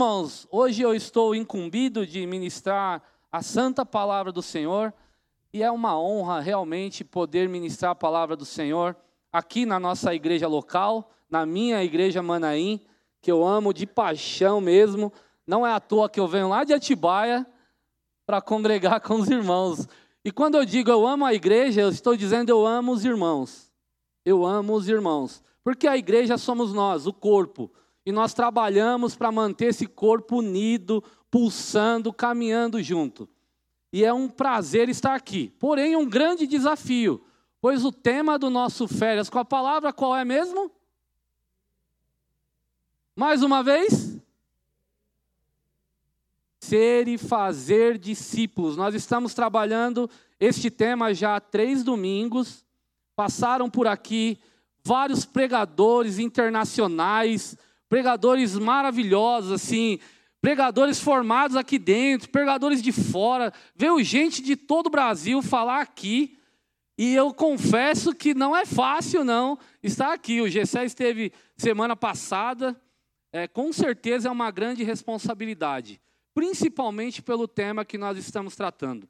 irmãos, hoje eu estou incumbido de ministrar a santa palavra do Senhor e é uma honra realmente poder ministrar a palavra do Senhor aqui na nossa igreja local, na minha igreja Manaim, que eu amo de paixão mesmo. Não é à toa que eu venho lá de Atibaia para congregar com os irmãos. E quando eu digo eu amo a igreja, eu estou dizendo eu amo os irmãos. Eu amo os irmãos. Porque a igreja somos nós, o corpo. E nós trabalhamos para manter esse corpo unido, pulsando, caminhando junto. E é um prazer estar aqui. Porém, um grande desafio, pois o tema do nosso férias com a palavra qual é mesmo? Mais uma vez? Ser e fazer discípulos. Nós estamos trabalhando este tema já há três domingos. Passaram por aqui vários pregadores internacionais, pregadores maravilhosos, assim, pregadores formados aqui dentro, pregadores de fora. Veio gente de todo o Brasil falar aqui. E eu confesso que não é fácil, não, estar aqui. O Gessé esteve semana passada. É, com certeza é uma grande responsabilidade, principalmente pelo tema que nós estamos tratando.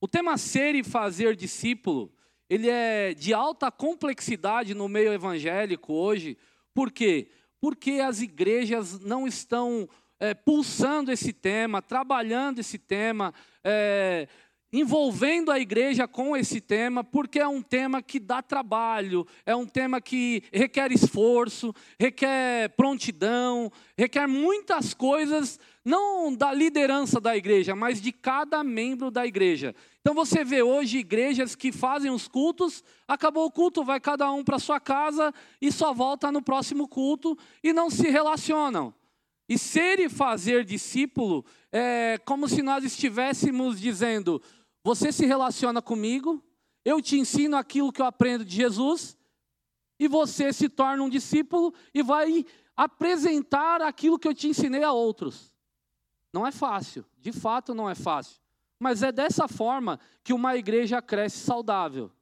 O tema ser e fazer discípulo ele é de alta complexidade no meio evangélico hoje. Por quê? Porque as igrejas não estão é, pulsando esse tema, trabalhando esse tema, é, envolvendo a igreja com esse tema, porque é um tema que dá trabalho, é um tema que requer esforço, requer prontidão, requer muitas coisas, não da liderança da igreja, mas de cada membro da igreja. Então você vê hoje igrejas que fazem os cultos, acabou o culto, vai cada um para sua casa e só volta no próximo culto e não se relacionam. E ser e fazer discípulo é como se nós estivéssemos dizendo: você se relaciona comigo, eu te ensino aquilo que eu aprendo de Jesus, e você se torna um discípulo e vai apresentar aquilo que eu te ensinei a outros. Não é fácil, de fato não é fácil. Mas é dessa forma que uma igreja cresce saudável.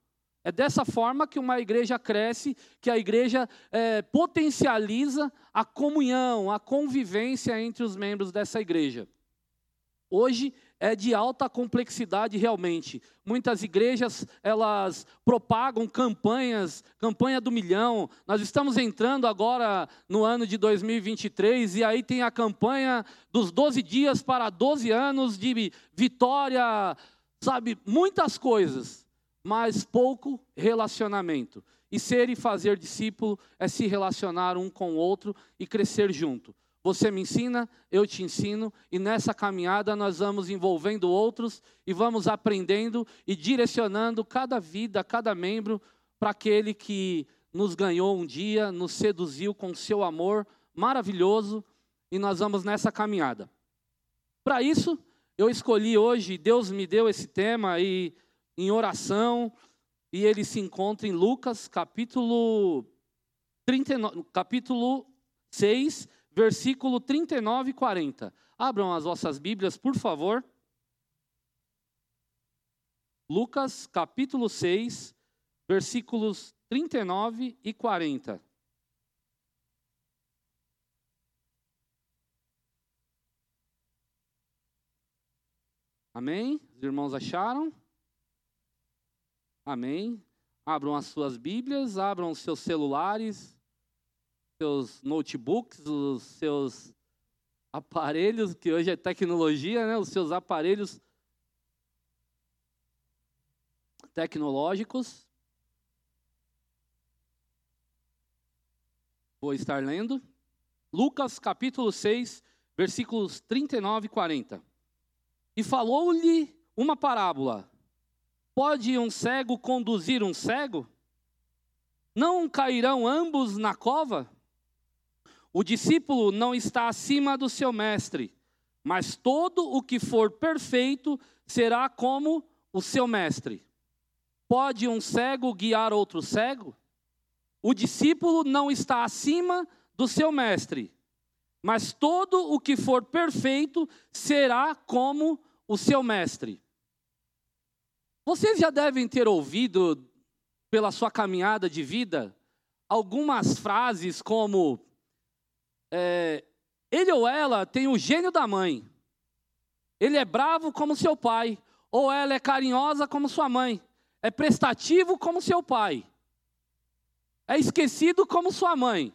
É dessa forma que uma igreja cresce, que a igreja é, potencializa a comunhão, a convivência entre os membros dessa igreja. Hoje é de alta complexidade realmente. Muitas igrejas, elas propagam campanhas, campanha do milhão. Nós estamos entrando agora no ano de 2023 e aí tem a campanha dos 12 dias para 12 anos de vitória, sabe, muitas coisas, mas pouco relacionamento. E ser e fazer discípulo é se relacionar um com o outro e crescer junto. Você me ensina, eu te ensino, e nessa caminhada nós vamos envolvendo outros e vamos aprendendo e direcionando cada vida, cada membro para aquele que nos ganhou um dia, nos seduziu com seu amor maravilhoso, e nós vamos nessa caminhada. Para isso, eu escolhi hoje, Deus me deu esse tema e em oração, e ele se encontra em Lucas capítulo 39, capítulo 6, versículo 39 e 40. Abram as vossas Bíblias, por favor. Lucas, capítulo 6, versículos 39 e 40. Amém? Os irmãos acharam? Amém. Abram as suas Bíblias, abram os seus celulares, seus notebooks, os seus aparelhos, que hoje é tecnologia, né? Os seus aparelhos tecnológicos. Vou estar lendo. Lucas capítulo 6, versículos 39 e 40. E falou-lhe uma parábola: Pode um cego conduzir um cego? Não cairão ambos na cova? O discípulo não está acima do seu mestre, mas todo o que for perfeito será como o seu mestre. Pode um cego guiar outro cego? O discípulo não está acima do seu mestre, mas todo o que for perfeito será como o seu mestre. Vocês já devem ter ouvido, pela sua caminhada de vida, algumas frases como é, Ele ou ela tem o gênio da mãe. Ele é bravo como seu pai, ou ela é carinhosa como sua mãe. É prestativo como seu pai. É esquecido como sua mãe.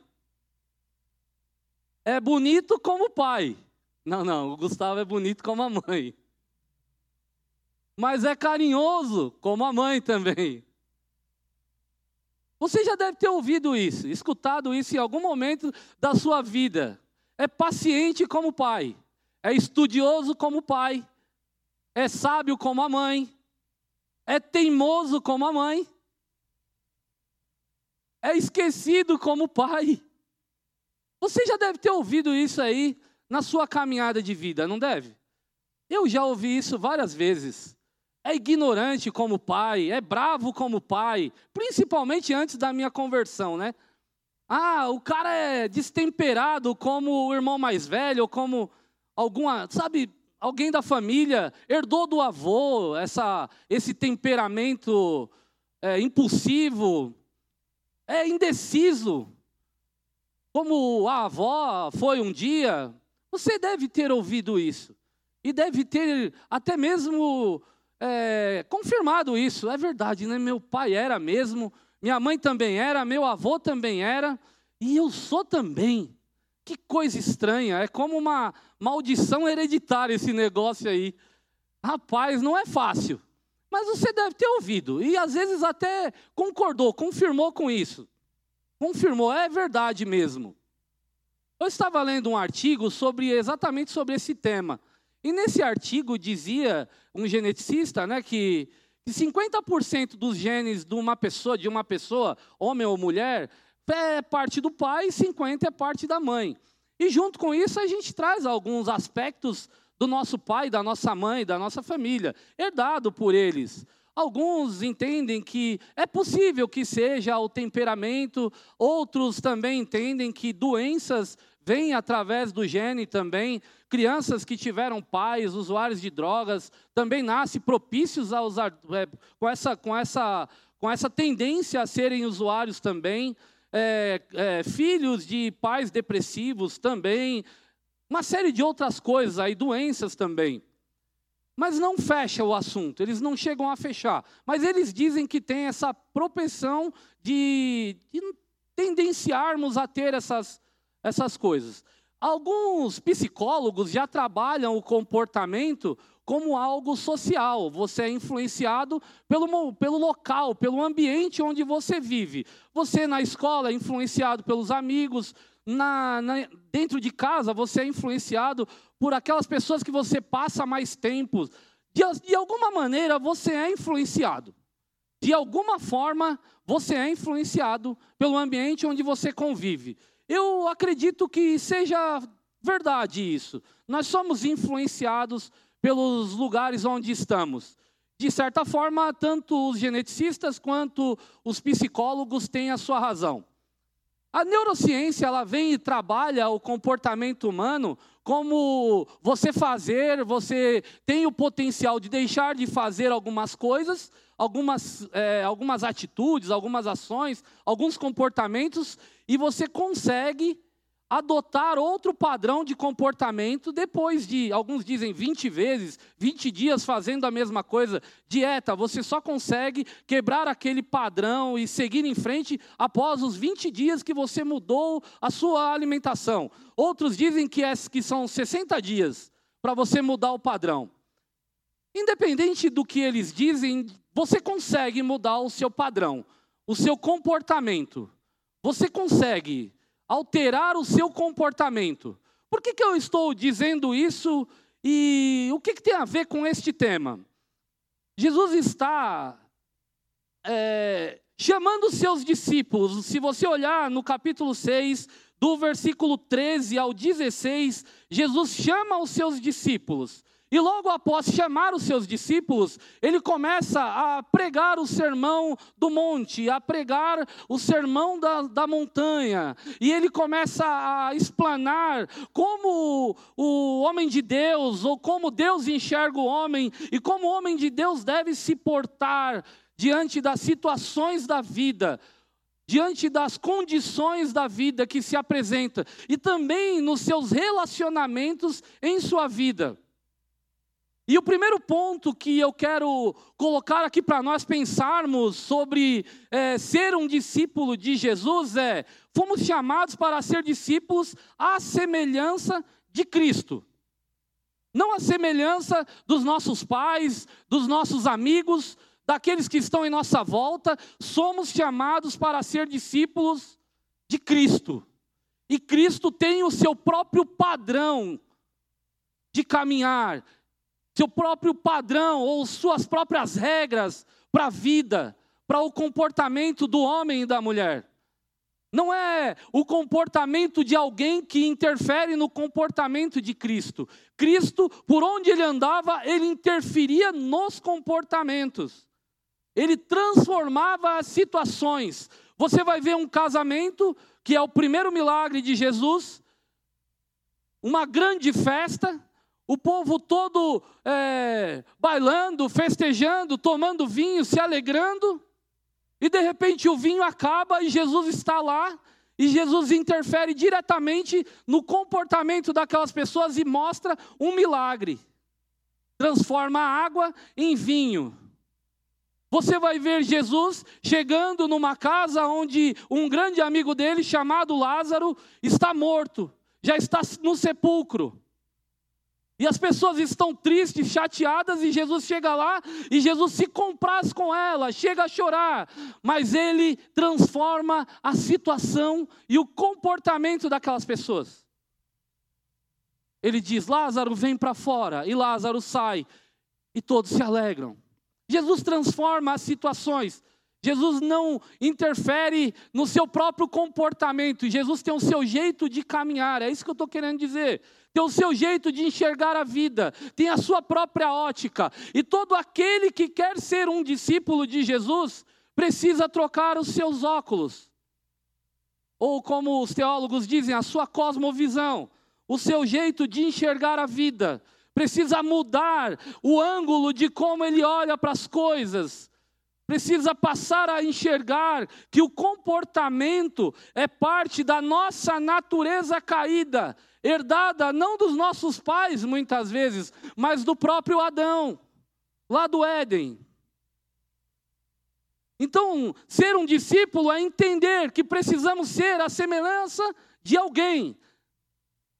É bonito como o pai. Não, não, o Gustavo é bonito como a mãe. Mas é carinhoso como a mãe também. Você já deve ter ouvido isso, escutado isso em algum momento da sua vida. É paciente como pai, é estudioso como pai, é sábio como a mãe, é teimoso como a mãe, é esquecido como pai. Você já deve ter ouvido isso aí na sua caminhada de vida, não deve? Eu já ouvi isso várias vezes. É ignorante como pai, é bravo como pai, principalmente antes da minha conversão, né? Ah, o cara é destemperado como o irmão mais velho, ou como alguma, sabe, alguém da família herdou do avô essa, esse temperamento é, impulsivo, é indeciso como a avó foi um dia, você deve ter ouvido isso. E deve ter até mesmo é, confirmado isso. É verdade, né? Meu pai era mesmo, minha mãe também era, meu avô também era, e eu sou também. Que coisa estranha, é como uma maldição hereditária esse negócio aí. Rapaz, não é fácil. Mas você deve ter ouvido, e às vezes até concordou, confirmou com isso confirmou, é verdade mesmo. Eu estava lendo um artigo sobre exatamente sobre esse tema. E nesse artigo dizia um geneticista, né, que, que 50% dos genes de uma pessoa, de uma pessoa, homem ou mulher, é parte do pai e 50 é parte da mãe. E junto com isso a gente traz alguns aspectos do nosso pai, da nossa mãe, da nossa família, herdado por eles. Alguns entendem que é possível que seja o temperamento, outros também entendem que doenças vêm através do gene também. Crianças que tiveram pais usuários de drogas também nascem propícios a usar, é, com, essa, com, essa, com essa tendência a serem usuários também. É, é, filhos de pais depressivos também. Uma série de outras coisas aí, doenças também mas não fecha o assunto, eles não chegam a fechar. Mas eles dizem que tem essa propensão de, de tendenciarmos a ter essas, essas coisas. Alguns psicólogos já trabalham o comportamento como algo social. Você é influenciado pelo, pelo local, pelo ambiente onde você vive. Você na escola é influenciado pelos amigos, na, na, dentro de casa você é influenciado por aquelas pessoas que você passa mais tempo. De, de alguma maneira você é influenciado. De alguma forma você é influenciado pelo ambiente onde você convive. Eu acredito que seja verdade isso. Nós somos influenciados pelos lugares onde estamos. De certa forma, tanto os geneticistas quanto os psicólogos têm a sua razão. A neurociência ela vem e trabalha o comportamento humano como você fazer, você tem o potencial de deixar de fazer algumas coisas, algumas, é, algumas atitudes, algumas ações, alguns comportamentos, e você consegue adotar outro padrão de comportamento depois de, alguns dizem 20 vezes, 20 dias fazendo a mesma coisa, dieta, você só consegue quebrar aquele padrão e seguir em frente após os 20 dias que você mudou a sua alimentação. Outros dizem que, é, que são 60 dias para você mudar o padrão. Independente do que eles dizem, você consegue mudar o seu padrão, o seu comportamento. Você consegue alterar o seu comportamento. Por que, que eu estou dizendo isso e o que, que tem a ver com este tema? Jesus está é, chamando os seus discípulos. Se você olhar no capítulo 6, do versículo 13 ao 16, Jesus chama os seus discípulos. E logo após chamar os seus discípulos, ele começa a pregar o sermão do monte, a pregar o sermão da, da montanha. E ele começa a explanar como o homem de Deus, ou como Deus enxerga o homem, e como o homem de Deus deve se portar diante das situações da vida. diante das condições da vida que se apresenta e também nos seus relacionamentos em sua vida. E o primeiro ponto que eu quero colocar aqui para nós pensarmos sobre é, ser um discípulo de Jesus é: fomos chamados para ser discípulos à semelhança de Cristo. Não à semelhança dos nossos pais, dos nossos amigos, daqueles que estão em nossa volta, somos chamados para ser discípulos de Cristo. E Cristo tem o seu próprio padrão de caminhar, seu próprio padrão ou suas próprias regras para a vida, para o comportamento do homem e da mulher. Não é o comportamento de alguém que interfere no comportamento de Cristo. Cristo, por onde ele andava, ele interferia nos comportamentos. Ele transformava as situações. Você vai ver um casamento, que é o primeiro milagre de Jesus, uma grande festa, o povo todo é, bailando, festejando, tomando vinho, se alegrando, e de repente o vinho acaba e Jesus está lá, e Jesus interfere diretamente no comportamento daquelas pessoas e mostra um milagre. Transforma a água em vinho. Você vai ver Jesus chegando numa casa onde um grande amigo dele, chamado Lázaro, está morto, já está no sepulcro. E as pessoas estão tristes, chateadas, e Jesus chega lá e Jesus se compraz com ela, chega a chorar, mas ele transforma a situação e o comportamento daquelas pessoas. Ele diz: Lázaro, vem para fora, e Lázaro sai, e todos se alegram. Jesus transforma as situações. Jesus não interfere no seu próprio comportamento, Jesus tem o seu jeito de caminhar, é isso que eu estou querendo dizer tem o seu jeito de enxergar a vida, tem a sua própria ótica. E todo aquele que quer ser um discípulo de Jesus precisa trocar os seus óculos. Ou, como os teólogos dizem, a sua cosmovisão, o seu jeito de enxergar a vida. Precisa mudar o ângulo de como ele olha para as coisas. Precisa passar a enxergar que o comportamento é parte da nossa natureza caída herdada não dos nossos pais, muitas vezes, mas do próprio Adão, lá do Éden. Então, ser um discípulo é entender que precisamos ser a semelhança de alguém,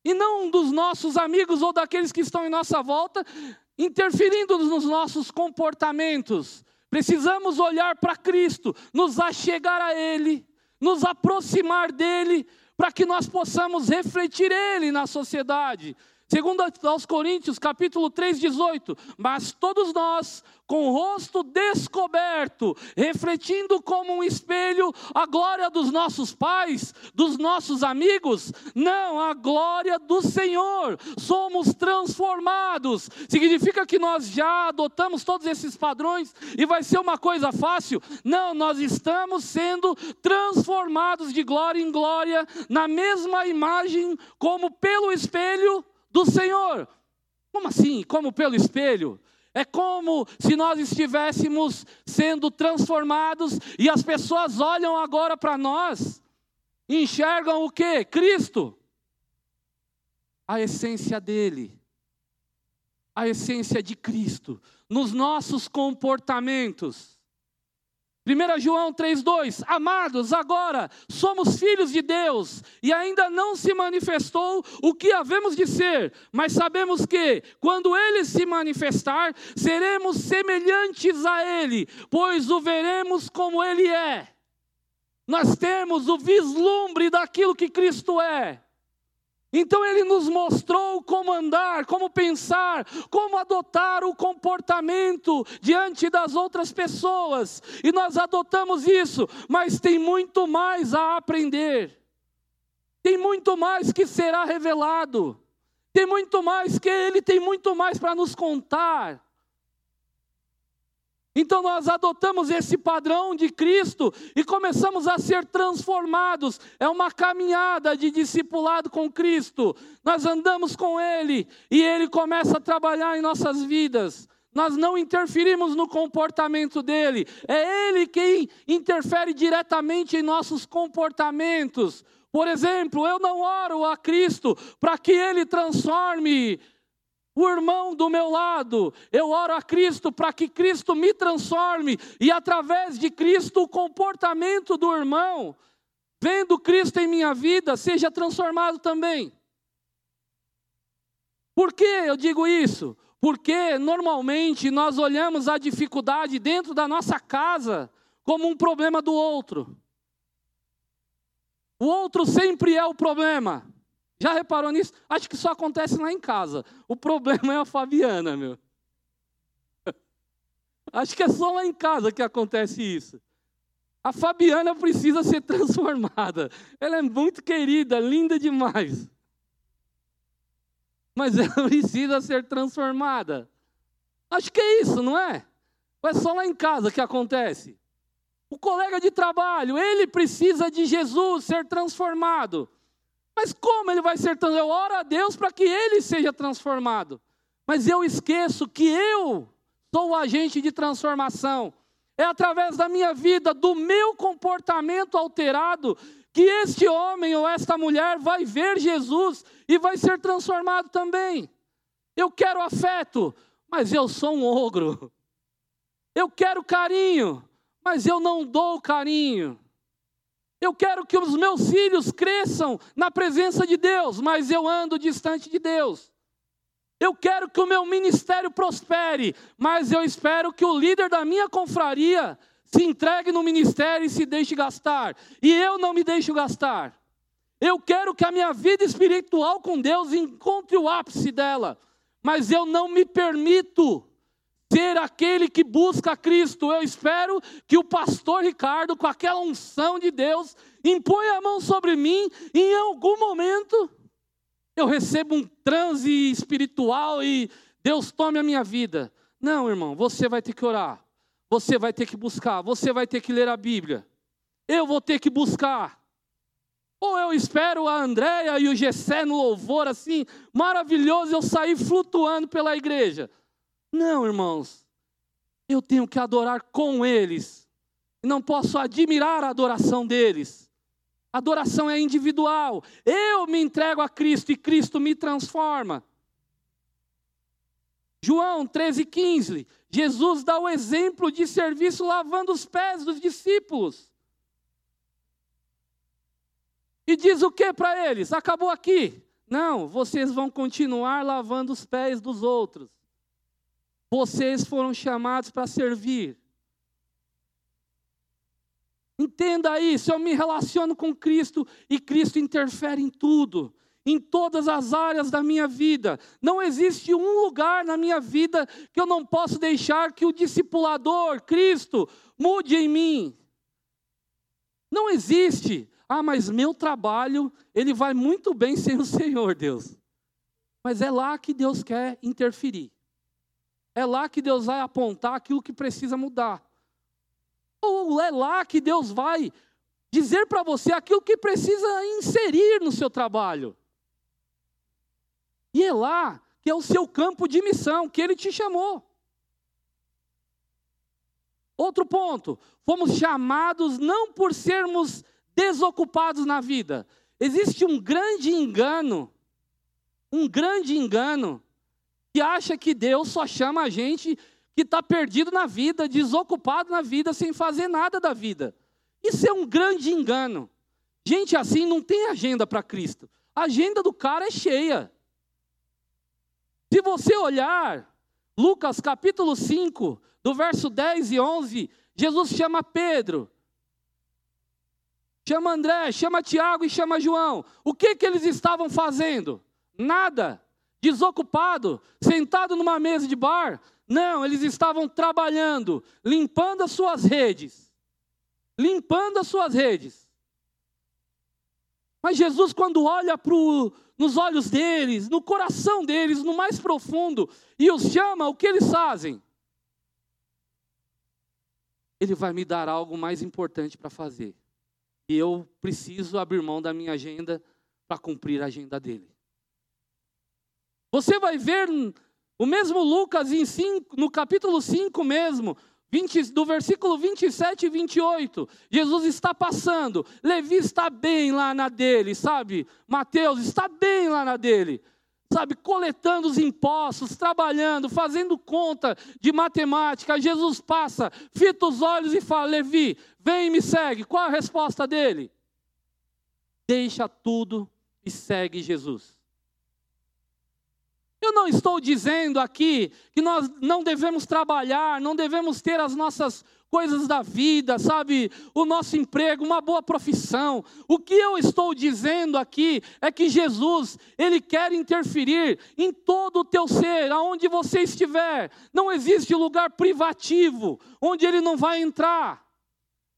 e não dos nossos amigos ou daqueles que estão em nossa volta, interferindo nos nossos comportamentos. Precisamos olhar para Cristo, nos achegar a Ele, nos aproximar dele, para que nós possamos refletir Ele na sociedade. Segundo aos Coríntios, capítulo 3, 18. Mas todos nós, com o rosto descoberto, refletindo como um espelho a glória dos nossos pais, dos nossos amigos, não, a glória do Senhor, somos transformados. Significa que nós já adotamos todos esses padrões e vai ser uma coisa fácil? Não, nós estamos sendo transformados de glória em glória, na mesma imagem, como pelo espelho do Senhor. Como assim? Como pelo espelho? É como se nós estivéssemos sendo transformados e as pessoas olham agora para nós, enxergam o que? Cristo. A essência dele. A essência de Cristo nos nossos comportamentos. 1 João 3,2: Amados, agora somos filhos de Deus e ainda não se manifestou o que havemos de ser, mas sabemos que, quando Ele se manifestar, seremos semelhantes a Ele, pois o veremos como Ele é. Nós temos o vislumbre daquilo que Cristo é. Então ele nos mostrou como andar, como pensar, como adotar o comportamento diante das outras pessoas. E nós adotamos isso, mas tem muito mais a aprender. Tem muito mais que será revelado. Tem muito mais que ele tem muito mais para nos contar. Então nós adotamos esse padrão de Cristo e começamos a ser transformados. É uma caminhada de discipulado com Cristo. Nós andamos com Ele e Ele começa a trabalhar em nossas vidas. nós não interferimos no comportamento dele, é ele quem interfere diretamente em nossos comportamentos. Por exemplo, eu não oro a Cristo para que ele transforme o irmão do meu lado. Eu oro a Cristo para que Cristo me transforme e através de Cristo o comportamento do irmão, vendo Cristo em minha vida, seja transformado também. Por que eu digo isso? Porque normalmente nós olhamos a dificuldade dentro da nossa casa como um problema do outro. O outro sempre é o problema. Já reparou nisso? Acho que só acontece lá em casa. O problema é a Fabiana, meu. Acho que é só lá em casa que acontece isso. A Fabiana precisa ser transformada. Ela é muito querida, linda demais mas ela precisa ser transformada. Acho que é isso, não é? Ou é só lá em casa que acontece? O colega de trabalho, ele precisa de Jesus ser transformado. Mas como ele vai ser transformado? Eu oro a Deus para que ele seja transformado. Mas eu esqueço que eu sou o agente de transformação. É através da minha vida, do meu comportamento alterado, que este homem ou esta mulher vai ver Jesus e vai ser transformado também. Eu quero afeto, mas eu sou um ogro. Eu quero carinho, mas eu não dou carinho. Eu quero que os meus filhos cresçam na presença de Deus, mas eu ando distante de Deus. Eu quero que o meu ministério prospere, mas eu espero que o líder da minha confraria se entregue no ministério e se deixe gastar. E eu não me deixo gastar. Eu quero que a minha vida espiritual com Deus encontre o ápice dela, mas eu não me permito ser aquele que busca Cristo. Eu espero que o pastor Ricardo, com aquela unção de Deus, imponha a mão sobre mim e em algum momento eu recebo um transe espiritual e Deus tome a minha vida. Não, irmão, você vai ter que orar. Você vai ter que buscar, você vai ter que ler a Bíblia. Eu vou ter que buscar. Ou eu espero a Andréia e o Gessé no louvor assim, maravilhoso, eu sair flutuando pela igreja. Não, irmãos. Eu tenho que adorar com eles. Não posso admirar a adoração deles. Adoração é individual. Eu me entrego a Cristo e Cristo me transforma. João 13, 15. Jesus dá o exemplo de serviço lavando os pés dos discípulos. E diz o que para eles? Acabou aqui. Não, vocês vão continuar lavando os pés dos outros. Vocês foram chamados para servir. Entenda isso, eu me relaciono com Cristo e Cristo interfere em tudo em todas as áreas da minha vida. Não existe um lugar na minha vida que eu não posso deixar que o discipulador, Cristo, mude em mim. Não existe. Ah, mas meu trabalho, ele vai muito bem sem o Senhor, Deus. Mas é lá que Deus quer interferir. É lá que Deus vai apontar aquilo que precisa mudar. Ou é lá que Deus vai dizer para você aquilo que precisa inserir no seu trabalho. E é lá que é o seu campo de missão, que ele te chamou. Outro ponto, fomos chamados não por sermos desocupados na vida. Existe um grande engano, um grande engano, que acha que Deus só chama a gente que está perdido na vida, desocupado na vida, sem fazer nada da vida. Isso é um grande engano. Gente assim não tem agenda para Cristo. A agenda do cara é cheia. Se você olhar Lucas capítulo 5, do verso 10 e 11, Jesus chama Pedro, chama André, chama Tiago e chama João. O que que eles estavam fazendo? Nada. Desocupado, sentado numa mesa de bar? Não, eles estavam trabalhando, limpando as suas redes. Limpando as suas redes. Mas Jesus, quando olha pro, nos olhos deles, no coração deles, no mais profundo, e os chama, o que eles fazem? Ele vai me dar algo mais importante para fazer. E eu preciso abrir mão da minha agenda para cumprir a agenda dele. Você vai ver O mesmo Lucas, cinco, no capítulo 5 mesmo, 20, do versículo 27 e 28, Jesus está passando, Levi está bem lá na dele, sabe? Mateus está bem lá na dele, sabe? Coletando os impostos, trabalhando, fazendo conta de matemática. Jesus passa, fita os olhos e fala: Levi, vem e me segue. Qual a resposta dele? Deixa tudo e segue Jesus. Eu não estou dizendo aqui que nós não devemos trabalhar, não devemos ter as nossas coisas da vida, sabe? O nosso emprego, uma boa profissão. O que eu estou dizendo aqui é que Jesus, ele quer interferir em todo o teu ser, aonde você estiver. Não existe lugar privativo onde ele não vai entrar.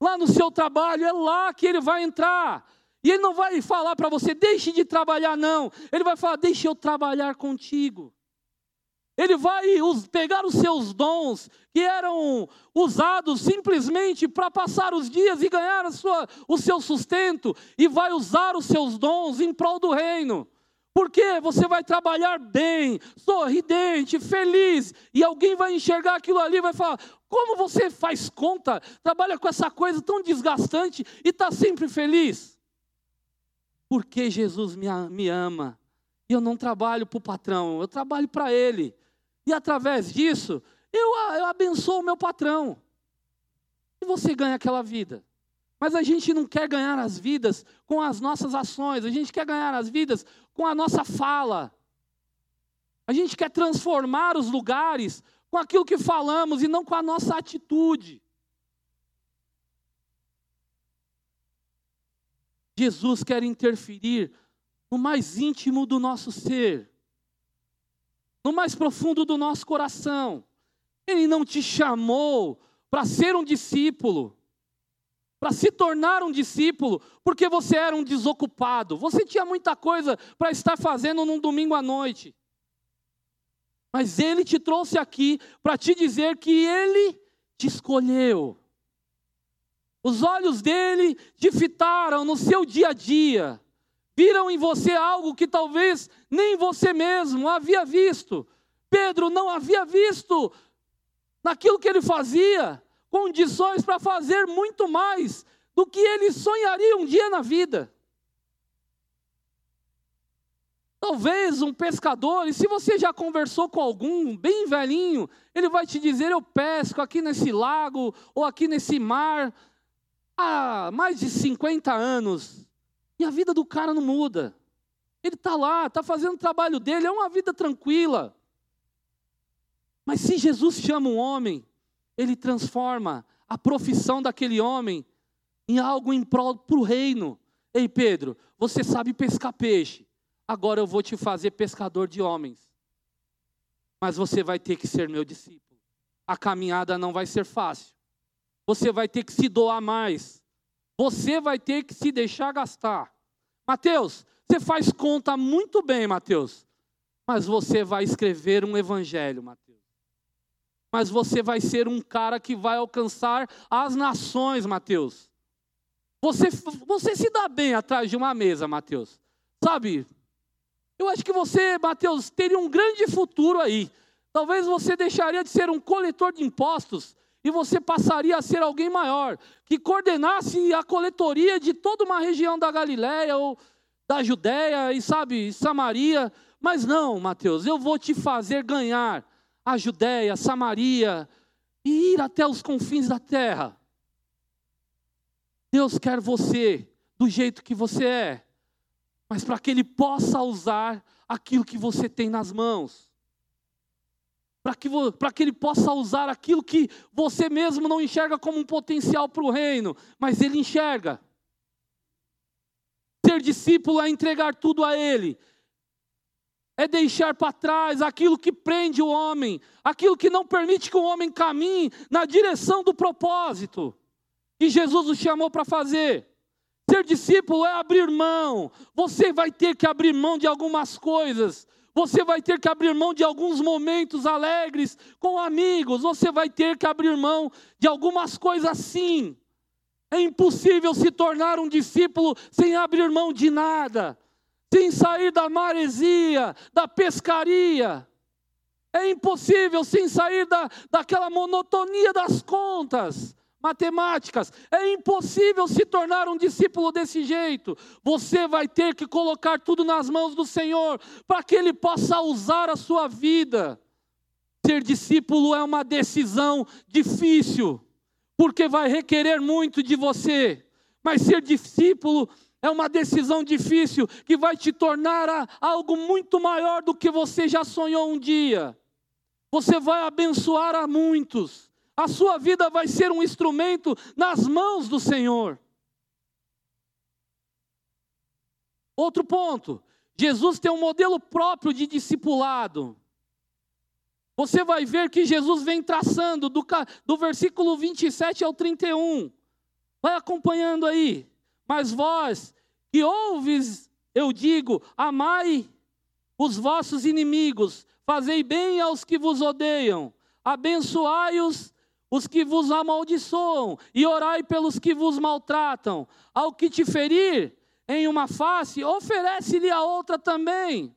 Lá no seu trabalho é lá que ele vai entrar. E ele não vai falar para você, deixe de trabalhar, não. Ele vai falar, deixe eu trabalhar contigo. Ele vai pegar os seus dons, que eram usados simplesmente para passar os dias e ganhar sua, o seu sustento, e vai usar os seus dons em prol do reino. Porque você vai trabalhar bem, sorridente, feliz, e alguém vai enxergar aquilo ali e vai falar: como você faz conta, trabalha com essa coisa tão desgastante e está sempre feliz? Porque Jesus me, me ama. E eu não trabalho para o patrão, eu trabalho para Ele. E através disso, eu, eu abençoo o meu patrão. E você ganha aquela vida. Mas a gente não quer ganhar as vidas com as nossas ações, a gente quer ganhar as vidas com a nossa fala. A gente quer transformar os lugares com aquilo que falamos e não com a nossa atitude. Jesus quer interferir no mais íntimo do nosso ser, no mais profundo do nosso coração. Ele não te chamou para ser um discípulo, para se tornar um discípulo, porque você era um desocupado, você tinha muita coisa para estar fazendo num domingo à noite. Mas ele te trouxe aqui para te dizer que ele te escolheu. Os olhos dele te fitaram no seu dia a dia. Viram em você algo que talvez nem você mesmo havia visto. Pedro não havia visto naquilo que ele fazia condições para fazer muito mais do que ele sonharia um dia na vida. Talvez um pescador, e se você já conversou com algum bem velhinho, ele vai te dizer: Eu pesco aqui nesse lago ou aqui nesse mar há mais de 50 anos e a vida do cara não muda. Ele está lá, está fazendo o trabalho dele, é uma vida tranquila. Mas se Jesus chama um homem, ele transforma a profissão daquele homem em algo em prol para o reino. Ei, Pedro, você sabe pescar peixe, agora eu vou te fazer pescador de homens. Mas você vai ter que ser meu discípulo. A caminhada não vai ser fácil. Você vai ter que se doar mais. Você vai ter que se deixar gastar. Mateus, você faz conta muito bem, Mateus. Mas você vai escrever um evangelho, Mateus. Mas você vai ser um cara que vai alcançar as nações, Mateus. Você, você se dá bem atrás de uma mesa, Mateus. Sabe? Eu acho que você, Mateus, teria um grande futuro aí. Talvez você deixaria de ser um coletor de impostos e você passaria a ser alguém maior, que coordenasse a coletoria de toda uma região da Galiléia ou da Judéia e sabe, Samaria. Mas não, Mateus, eu vou te fazer ganhar a Judéia, Samaria e ir até os confins da terra. Deus quer você do jeito que você é, mas para que Ele possa usar aquilo que você tem nas mãos para que, que ele possa usar aquilo que você mesmo não enxerga como um potencial para o reino, mas ele enxerga. Ser discípulo é entregar tudo a ele, é deixar para trás aquilo que prende o homem, aquilo que não permite que o homem caminhe na direção do propósito que Jesus o chamou para fazer. Ser discípulo é abrir mão, você vai ter que abrir mão de algumas coisas você vai ter que abrir mão de alguns momentos alegres com amigos, você vai ter que abrir mão de algumas coisas sim. É impossível se tornar um discípulo sem abrir mão de nada, sem sair da maresia, da pescaria. É impossível sem sair da, daquela monotonia das contas matemáticas. É impossível se tornar um discípulo desse jeito. Você vai ter que colocar tudo nas mãos do Senhor para que Ele possa usar a sua vida. Ser discípulo é uma decisão difícil, porque vai requerer muito de você. Mas ser discípulo é uma decisão difícil que vai te tornar algo muito maior do que você já sonhou um dia. Você vai abençoar a muitos. A sua vida vai ser um instrumento nas mãos do Senhor. Outro ponto, Jesus tem um modelo próprio de discipulado. Você vai ver que Jesus vem traçando do, do versículo 27 ao 31. Vai acompanhando aí. Mas vós que ouves, eu digo, amai os vossos inimigos, fazei bem aos que vos odeiam, abençoai-os os que vos amaldiçoam, e orai pelos que vos maltratam. Ao que te ferir em uma face, oferece-lhe a outra também.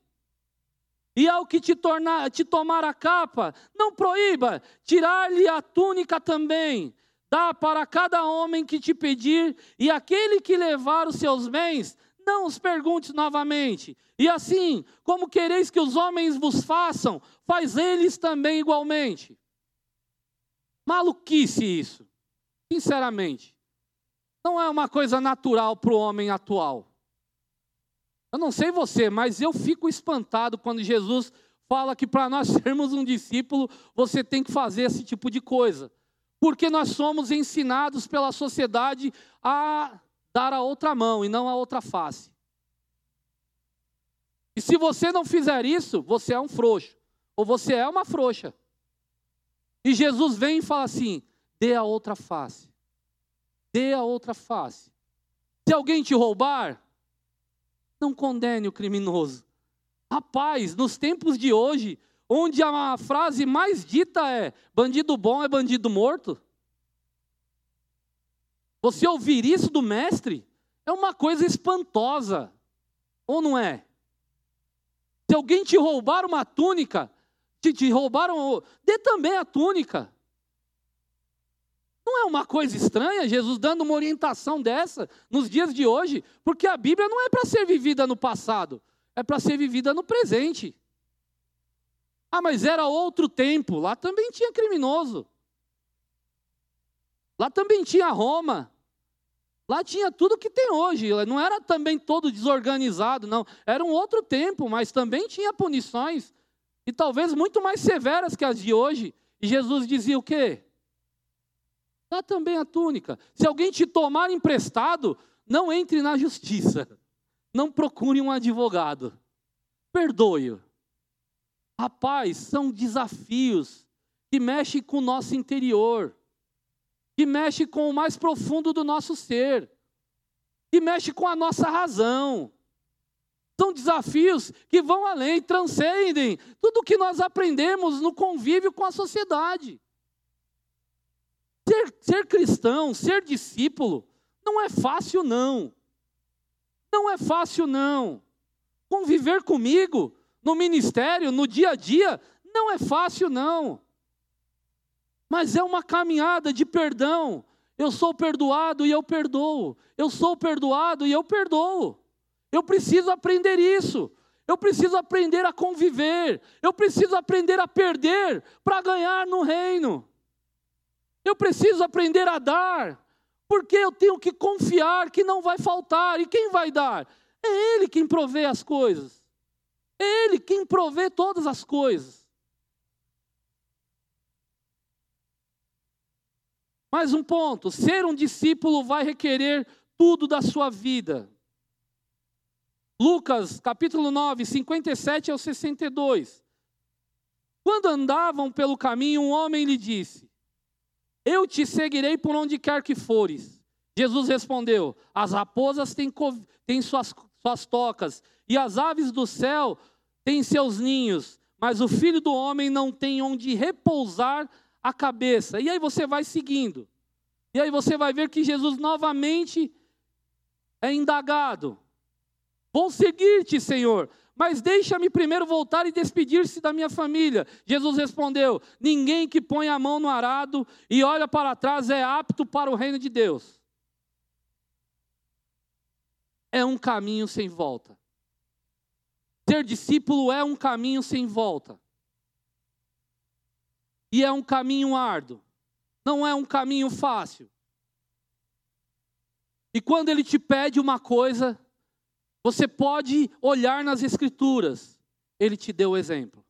E ao que te, tornar, te tomar a capa, não proíba, tirar-lhe a túnica também. Dá para cada homem que te pedir, e aquele que levar os seus bens, não os pergunte novamente. E assim, como quereis que os homens vos façam, faz eles também igualmente. Maluquice isso, sinceramente. Não é uma coisa natural para o homem atual. Eu não sei você, mas eu fico espantado quando Jesus fala que para nós sermos um discípulo, você tem que fazer esse tipo de coisa. Porque nós somos ensinados pela sociedade a dar a outra mão e não a outra face. E se você não fizer isso, você é um frouxo, ou você é uma frouxa. E Jesus vem e fala assim: dê a outra face. Dê a outra face. Se alguém te roubar, não condene o criminoso. Rapaz, nos tempos de hoje, onde a frase mais dita é: bandido bom é bandido morto. Você ouvir isso do mestre é uma coisa espantosa, ou não é? Se alguém te roubar uma túnica, te, roubaram, dê também a túnica. Não é uma coisa estranha Jesus dando uma orientação dessa nos dias de hoje? Porque a Bíblia não é para ser vivida no passado, é para ser vivida no presente. Ah, mas era outro tempo, lá também tinha criminoso. Lá também tinha Roma. Lá tinha tudo que tem hoje. Não era também todo desorganizado, não. Era um outro tempo, mas também tinha punições e talvez muito mais severas que as de hoje. E Jesus dizia o quê? Dá também a túnica. Se alguém te tomar emprestado, não entre na justiça. Não procure um advogado. Perdoe-o. Rapaz, são desafios que mexem com o nosso interior, que mexem com o mais profundo do nosso ser, que mexem com a nossa razão. São desafios que vão além, transcendem tudo o que nós aprendemos no convívio com a sociedade. Ser, ser cristão, ser discípulo, não é fácil, não. Não é fácil, não. Conviver comigo no ministério, no dia a dia, não é fácil, não. Mas é uma caminhada de perdão. Eu sou perdoado e eu perdoo. Eu sou perdoado e eu perdoo. Eu preciso aprender isso. Eu preciso aprender a conviver. Eu preciso aprender a perder para ganhar no reino. Eu preciso aprender a dar, porque eu tenho que confiar que não vai faltar. E quem vai dar? É Ele quem provê as coisas. É Ele quem provê todas as coisas. Mais um ponto: ser um discípulo vai requerer tudo da sua vida. Lucas capítulo 9, 57 ao 62. Quando andavam pelo caminho, um homem lhe disse: Eu te seguirei por onde quer que fores. Jesus respondeu: As raposas têm, têm suas, suas tocas, e as aves do céu têm seus ninhos, mas o filho do homem não tem onde repousar a cabeça. E aí você vai seguindo. E aí você vai ver que Jesus novamente é indagado. Vou seguir-te, Senhor, Mas deixa-me primeiro voltar e despedir-se da minha família. Jesus respondeu: Ninguém que põe a mão no arado e olha para trás é apto para o reino de Deus. É um caminho sem volta. Ser discípulo é um caminho sem volta. E é um caminho árduo. Não é um caminho fácil. E quando ele te pede uma coisa, você pode olhar nas Escrituras, ele te deu o exemplo.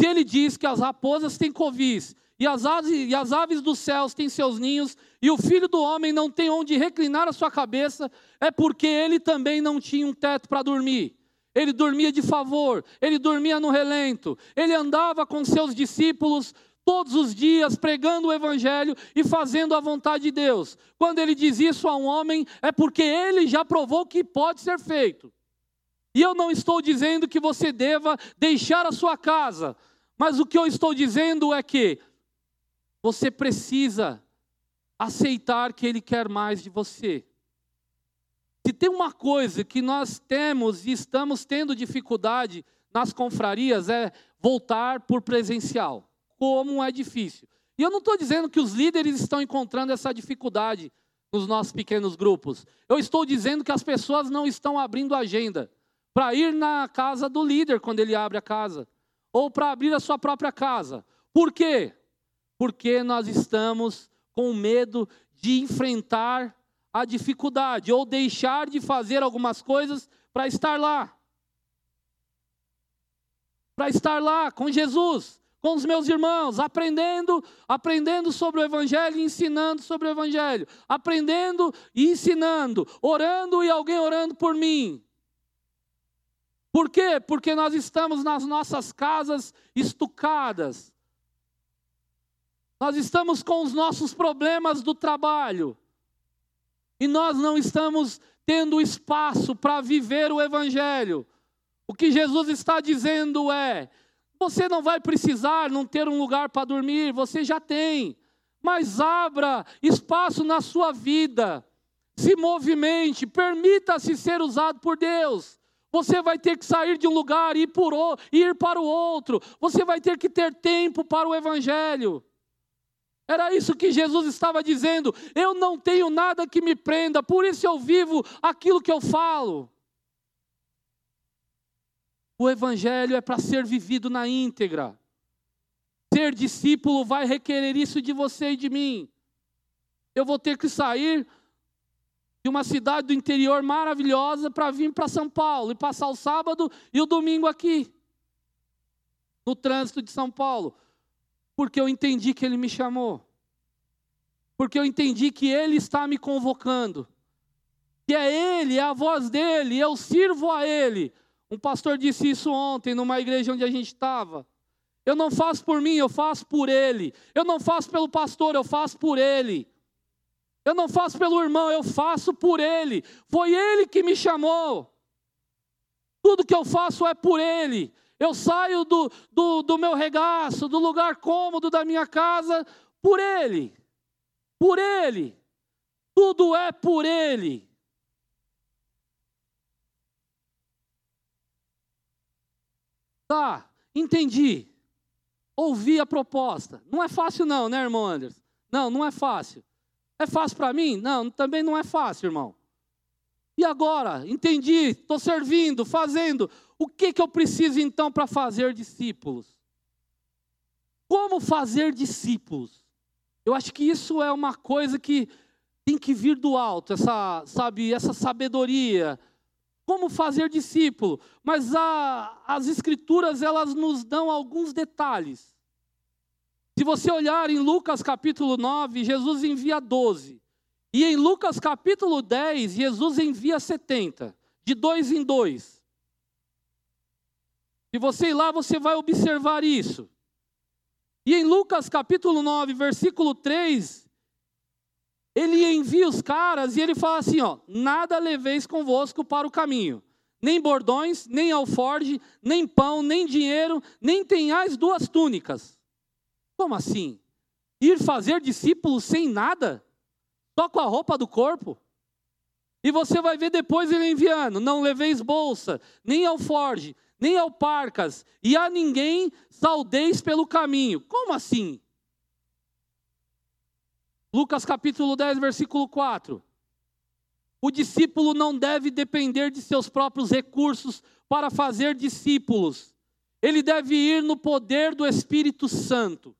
Se ele diz que as raposas têm covis, e as, aves, e as aves dos céus têm seus ninhos, e o filho do homem não tem onde reclinar a sua cabeça, é porque ele também não tinha um teto para dormir. Ele dormia de favor, ele dormia no relento, ele andava com seus discípulos todos os dias pregando o Evangelho e fazendo a vontade de Deus. Quando ele diz isso a um homem, é porque ele já provou que pode ser feito. E eu não estou dizendo que você deva deixar a sua casa, mas o que eu estou dizendo é que você precisa aceitar que Ele quer mais de você. Se tem uma coisa que nós temos e estamos tendo dificuldade nas confrarias é voltar por presencial como é difícil. E eu não estou dizendo que os líderes estão encontrando essa dificuldade nos nossos pequenos grupos. Eu estou dizendo que as pessoas não estão abrindo agenda para ir na casa do líder quando ele abre a casa, ou para abrir a sua própria casa. Por quê? Porque nós estamos com medo de enfrentar a dificuldade ou deixar de fazer algumas coisas para estar lá. Para estar lá com Jesus com os meus irmãos, aprendendo, aprendendo sobre o evangelho ensinando sobre o evangelho, aprendendo e ensinando, orando e alguém orando por mim. Por quê? Porque nós estamos nas nossas casas estucadas. Nós estamos com os nossos problemas do trabalho. E nós não estamos tendo espaço para viver o evangelho. O que Jesus está dizendo é: você não vai precisar não ter um lugar para dormir, você já tem. Mas abra espaço na sua vida. Se movimente, permita-se ser usado por Deus. Você vai ter que sair de um lugar e ir, por ir para o outro. Você vai ter que ter tempo para o Evangelho. Era isso que Jesus estava dizendo. Eu não tenho nada que me prenda, por isso eu vivo aquilo que eu falo. O Evangelho é para ser vivido na íntegra. Ser discípulo vai requerer isso de você e de mim. Eu vou ter que sair de uma cidade do interior maravilhosa para vir para São Paulo e passar o sábado e o domingo aqui, no trânsito de São Paulo, porque eu entendi que Ele me chamou, porque eu entendi que Ele está me convocando, que é Ele, é a voz dEle, eu sirvo a Ele um pastor disse isso ontem numa igreja onde a gente estava. Eu não faço por mim, eu faço por ele. Eu não faço pelo pastor, eu faço por ele. Eu não faço pelo irmão, eu faço por ele. Foi ele que me chamou. Tudo que eu faço é por ele. Eu saio do, do, do meu regaço, do lugar cômodo da minha casa, por ele. Por ele. Tudo é por ele. Tá, entendi. Ouvi a proposta. Não é fácil, não, né, irmão Anderson? Não, não é fácil. É fácil para mim? Não, também não é fácil, irmão. E agora? Entendi, estou servindo, fazendo. O que, que eu preciso então para fazer discípulos? Como fazer discípulos? Eu acho que isso é uma coisa que tem que vir do alto, essa, sabe, essa sabedoria, como fazer discípulo, mas a, as escrituras elas nos dão alguns detalhes. Se você olhar em Lucas capítulo 9, Jesus envia 12. E em Lucas capítulo 10, Jesus envia 70, de dois em dois. Se você ir lá, você vai observar isso. E em Lucas capítulo 9, versículo 3, ele envia os caras e ele fala assim: ó, nada leveis convosco para o caminho, nem bordões, nem alforge, nem pão, nem dinheiro, nem tenhais duas túnicas. Como assim? Ir fazer discípulos sem nada? Só com a roupa do corpo? E você vai ver depois ele enviando: não leveis bolsa, nem alforge, nem alparcas, e a ninguém saudeis pelo caminho. Como assim? Lucas capítulo 10, versículo 4. O discípulo não deve depender de seus próprios recursos para fazer discípulos. Ele deve ir no poder do Espírito Santo.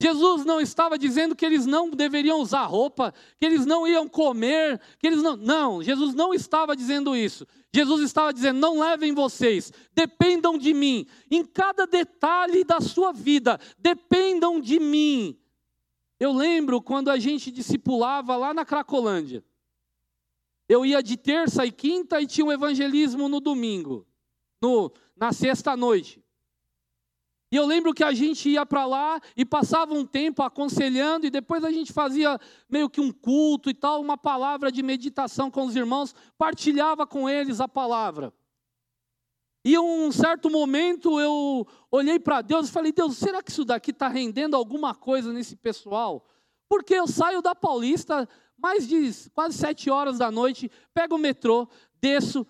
Jesus não estava dizendo que eles não deveriam usar roupa, que eles não iam comer, que eles não. Não, Jesus não estava dizendo isso. Jesus estava dizendo: não levem vocês, dependam de mim. Em cada detalhe da sua vida, dependam de mim. Eu lembro quando a gente discipulava lá na Cracolândia. Eu ia de terça e quinta e tinha um evangelismo no domingo, no, na sexta noite. E eu lembro que a gente ia para lá e passava um tempo aconselhando, e depois a gente fazia meio que um culto e tal, uma palavra de meditação com os irmãos, partilhava com eles a palavra. E um certo momento eu olhei para Deus e falei: Deus, será que isso daqui está rendendo alguma coisa nesse pessoal? Porque eu saio da Paulista mais de quase sete horas da noite, pego o metrô, desço,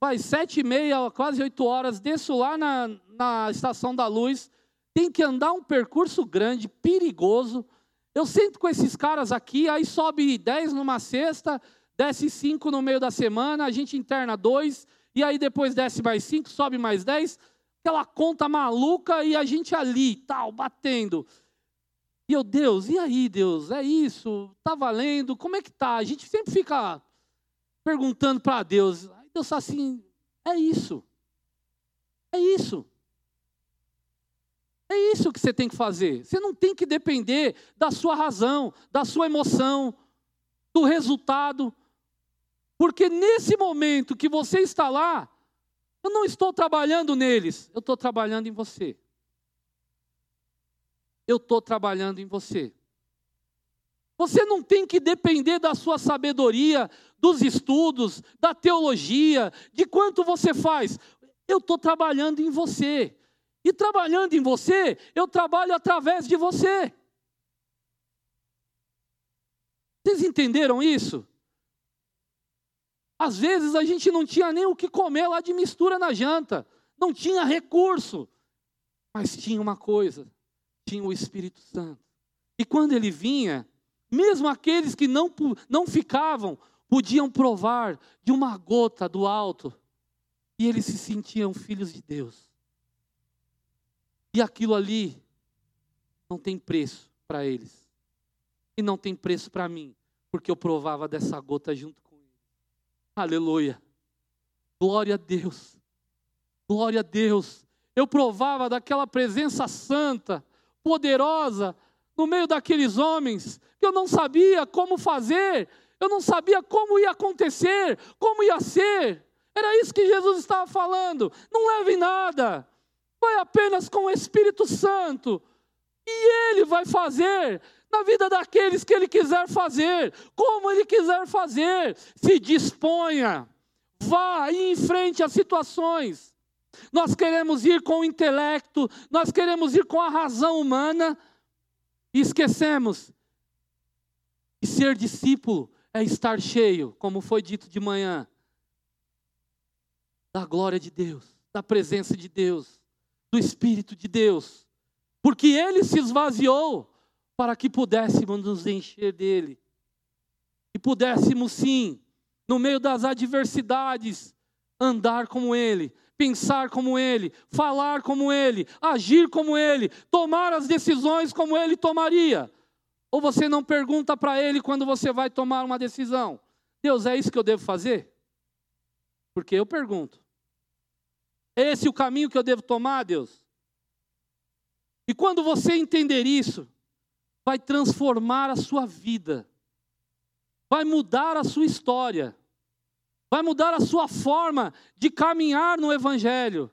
vai sete e meia, quase oito horas, desço lá na, na Estação da Luz, tem que andar um percurso grande, perigoso. Eu sento com esses caras aqui, aí sobe dez numa sexta, desce cinco no meio da semana, a gente interna dois, e aí depois desce mais cinco, sobe mais dez, aquela conta maluca e a gente ali, tal, batendo. E eu, Deus, e aí, Deus? É isso? Tá valendo? Como é que tá? A gente sempre fica perguntando para Deus. Aí Deus fala assim: é isso. É isso. É isso que você tem que fazer. Você não tem que depender da sua razão, da sua emoção, do resultado. Porque nesse momento que você está lá, eu não estou trabalhando neles, eu estou trabalhando em você. Eu estou trabalhando em você. Você não tem que depender da sua sabedoria, dos estudos, da teologia, de quanto você faz. Eu estou trabalhando em você. E trabalhando em você, eu trabalho através de você. Vocês entenderam isso? Às vezes a gente não tinha nem o que comer lá de mistura na janta, não tinha recurso, mas tinha uma coisa: tinha o Espírito Santo. E quando ele vinha, mesmo aqueles que não, não ficavam, podiam provar de uma gota do alto, e eles se sentiam filhos de Deus. E aquilo ali não tem preço para eles. E não tem preço para mim, porque eu provava dessa gota junto. Aleluia. Glória a Deus. Glória a Deus. Eu provava daquela presença santa, poderosa, no meio daqueles homens, que eu não sabia como fazer, eu não sabia como ia acontecer, como ia ser. Era isso que Jesus estava falando. Não leve nada. Vai apenas com o Espírito Santo. E Ele vai fazer na vida daqueles que Ele quiser fazer, como Ele quiser fazer. Se disponha, vá e enfrente as situações. Nós queremos ir com o intelecto, nós queremos ir com a razão humana e esquecemos que ser discípulo é estar cheio, como foi dito de manhã, da glória de Deus, da presença de Deus do Espírito de Deus, porque ele se esvaziou para que pudéssemos nos encher dele, e pudéssemos sim, no meio das adversidades, andar como ele, pensar como ele, falar como ele, agir como ele, tomar as decisões como ele tomaria. Ou você não pergunta para ele quando você vai tomar uma decisão: Deus, é isso que eu devo fazer? Porque eu pergunto. É esse o caminho que eu devo tomar, Deus? E quando você entender isso, vai transformar a sua vida, vai mudar a sua história, vai mudar a sua forma de caminhar no Evangelho,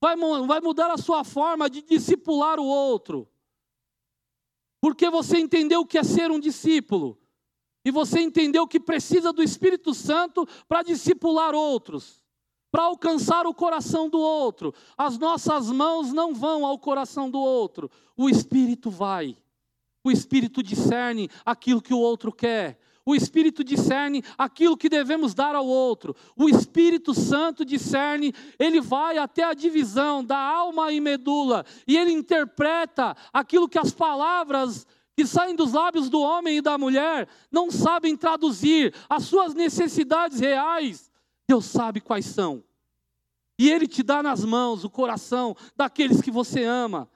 vai, vai mudar a sua forma de discipular o outro, porque você entendeu o que é ser um discípulo, e você entendeu que precisa do Espírito Santo para discipular outros para alcançar o coração do outro. As nossas mãos não vão ao coração do outro, o Espírito vai. O Espírito discerne aquilo que o outro quer. O Espírito discerne aquilo que devemos dar ao outro. O Espírito Santo discerne, ele vai até a divisão da alma e medula e ele interpreta aquilo que as palavras que saem dos lábios do homem e da mulher não sabem traduzir, as suas necessidades reais. Deus sabe quais são. E Ele te dá nas mãos o coração daqueles que você ama.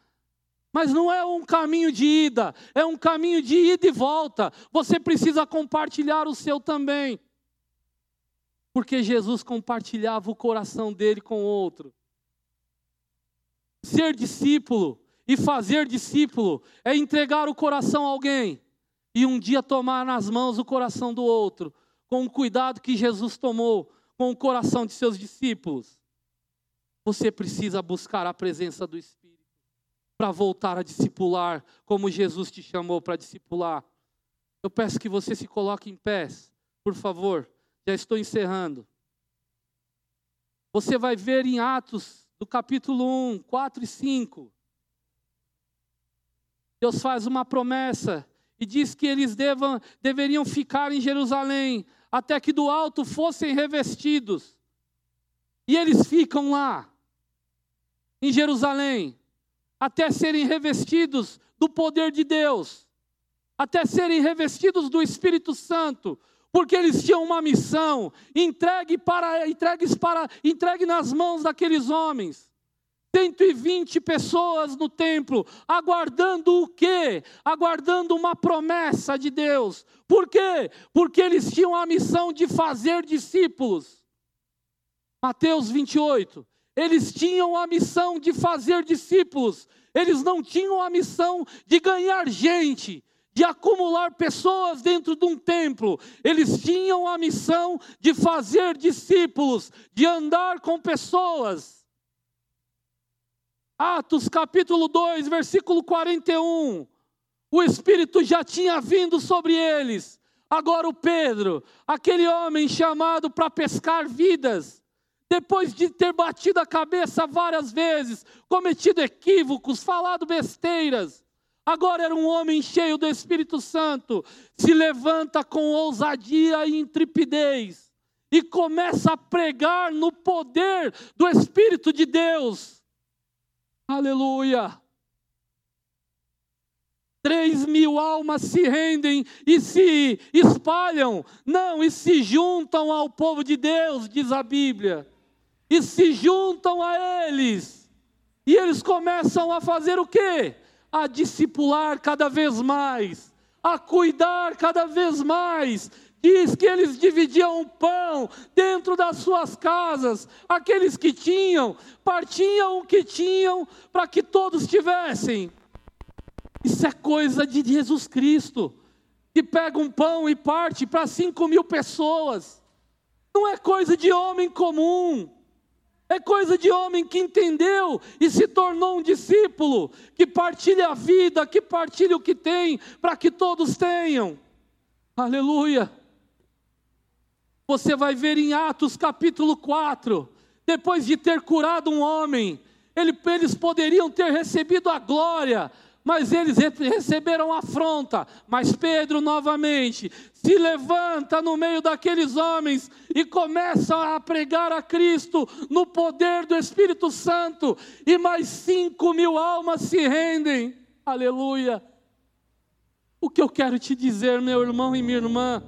Mas não é um caminho de ida, é um caminho de ida e volta. Você precisa compartilhar o seu também. Porque Jesus compartilhava o coração dele com outro. Ser discípulo e fazer discípulo é entregar o coração a alguém e um dia tomar nas mãos o coração do outro, com o cuidado que Jesus tomou com o coração de seus discípulos. Você precisa buscar a presença do Espírito para voltar a discipular, como Jesus te chamou para discipular. Eu peço que você se coloque em pés, por favor. Já estou encerrando. Você vai ver em Atos, do capítulo 1, 4 e 5. Deus faz uma promessa e diz que eles devam, deveriam ficar em Jerusalém até que do alto fossem revestidos. E eles ficam lá, em Jerusalém, até serem revestidos do poder de Deus, até serem revestidos do Espírito Santo, porque eles tinham uma missão entregue para entregues para entregue nas mãos daqueles homens. 120 pessoas no templo, aguardando o quê? Aguardando uma promessa de Deus. Por quê? Porque eles tinham a missão de fazer discípulos. Mateus 28. Eles tinham a missão de fazer discípulos, eles não tinham a missão de ganhar gente, de acumular pessoas dentro de um templo. Eles tinham a missão de fazer discípulos, de andar com pessoas. Atos capítulo 2, versículo 41. O Espírito já tinha vindo sobre eles. Agora o Pedro, aquele homem chamado para pescar vidas, depois de ter batido a cabeça várias vezes, cometido equívocos, falado besteiras, agora era um homem cheio do Espírito Santo, se levanta com ousadia e intrepidez e começa a pregar no poder do Espírito de Deus. Aleluia! Três mil almas se rendem e se espalham, não, e se juntam ao povo de Deus, diz a Bíblia e se juntam a eles. E eles começam a fazer o quê? A discipular cada vez mais, a cuidar cada vez mais. Diz que eles dividiam o pão dentro das suas casas, aqueles que tinham, partiam o que tinham para que todos tivessem. Isso é coisa de Jesus Cristo, que pega um pão e parte para cinco mil pessoas. Não é coisa de homem comum. É coisa de homem que entendeu e se tornou um discípulo, que partilha a vida, que partilha o que tem, para que todos tenham. Aleluia. Você vai ver em Atos capítulo 4, depois de ter curado um homem, eles poderiam ter recebido a glória, mas eles receberam afronta. Mas Pedro novamente se levanta no meio daqueles homens e começa a pregar a Cristo no poder do Espírito Santo, e mais cinco mil almas se rendem. Aleluia. O que eu quero te dizer, meu irmão e minha irmã,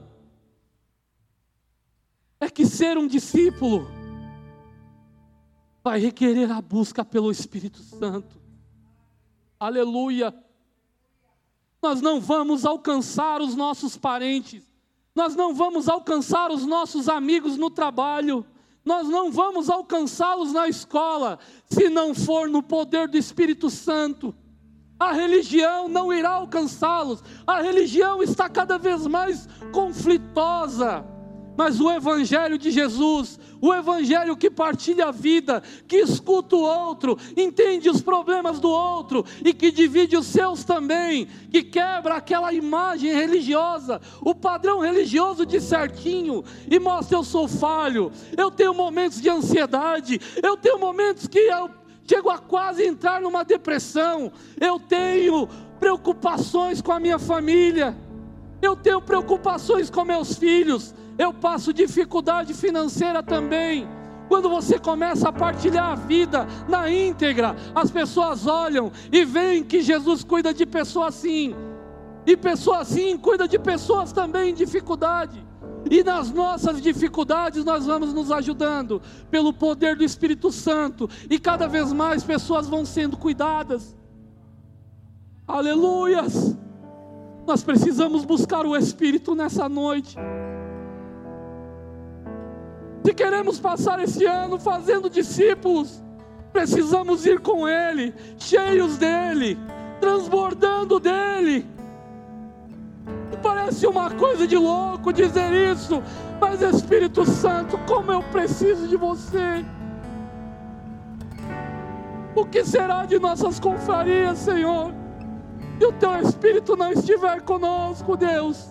é que ser um discípulo vai requerer a busca pelo Espírito Santo. Aleluia. Nós não vamos alcançar os nossos parentes, nós não vamos alcançar os nossos amigos no trabalho, nós não vamos alcançá-los na escola, se não for no poder do Espírito Santo. A religião não irá alcançá-los, a religião está cada vez mais conflitosa mas o Evangelho de Jesus, o Evangelho que partilha a vida, que escuta o outro, entende os problemas do outro e que divide os seus também, que quebra aquela imagem religiosa, o padrão religioso de certinho e mostra: eu sou falho, eu tenho momentos de ansiedade, eu tenho momentos que eu chego a quase entrar numa depressão, eu tenho preocupações com a minha família. Eu tenho preocupações com meus filhos. Eu passo dificuldade financeira também. Quando você começa a partilhar a vida na íntegra, as pessoas olham e veem que Jesus cuida de pessoas assim. E pessoas assim cuida de pessoas também em dificuldade. E nas nossas dificuldades nós vamos nos ajudando pelo poder do Espírito Santo. E cada vez mais pessoas vão sendo cuidadas. Aleluias! Nós precisamos buscar o Espírito nessa noite. Se queremos passar esse ano fazendo discípulos, precisamos ir com Ele, cheios dEle, transbordando dEle. Parece uma coisa de louco dizer isso, mas Espírito Santo, como eu preciso de você. O que será de nossas confrarias, Senhor? E o teu Espírito não estiver conosco, Deus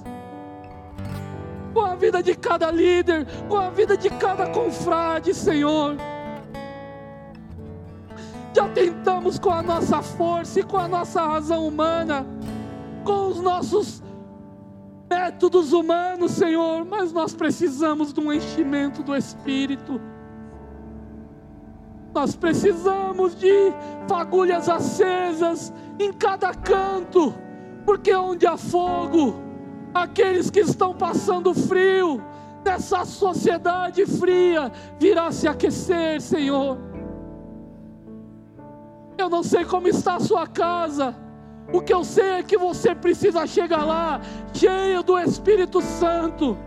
com a vida de cada líder, com a vida de cada confrade, Senhor. Já tentamos com a nossa força e com a nossa razão humana, com os nossos métodos humanos, Senhor, mas nós precisamos de um enchimento do Espírito. Nós precisamos de fagulhas acesas em cada canto, porque onde há fogo, aqueles que estão passando frio, nessa sociedade fria, virá se aquecer, Senhor. Eu não sei como está a sua casa, o que eu sei é que você precisa chegar lá, cheio do Espírito Santo.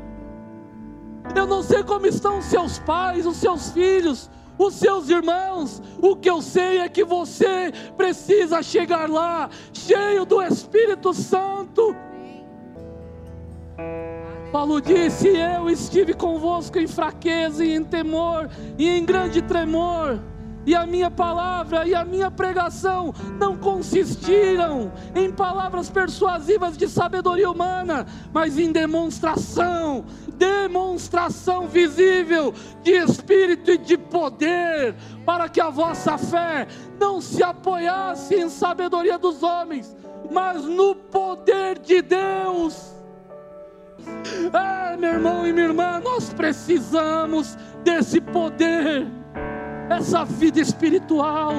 Eu não sei como estão os seus pais, os seus filhos, os seus irmãos. O que eu sei é que você precisa chegar lá, cheio do Espírito Santo. Paulo disse: Eu estive convosco em fraqueza e em temor e em grande tremor. E a minha palavra e a minha pregação não consistiram em palavras persuasivas de sabedoria humana, mas em demonstração, demonstração visível de espírito e de poder, para que a vossa fé não se apoiasse em sabedoria dos homens, mas no poder de Deus. Ah, meu irmão e minha irmã, nós precisamos desse poder, essa vida espiritual.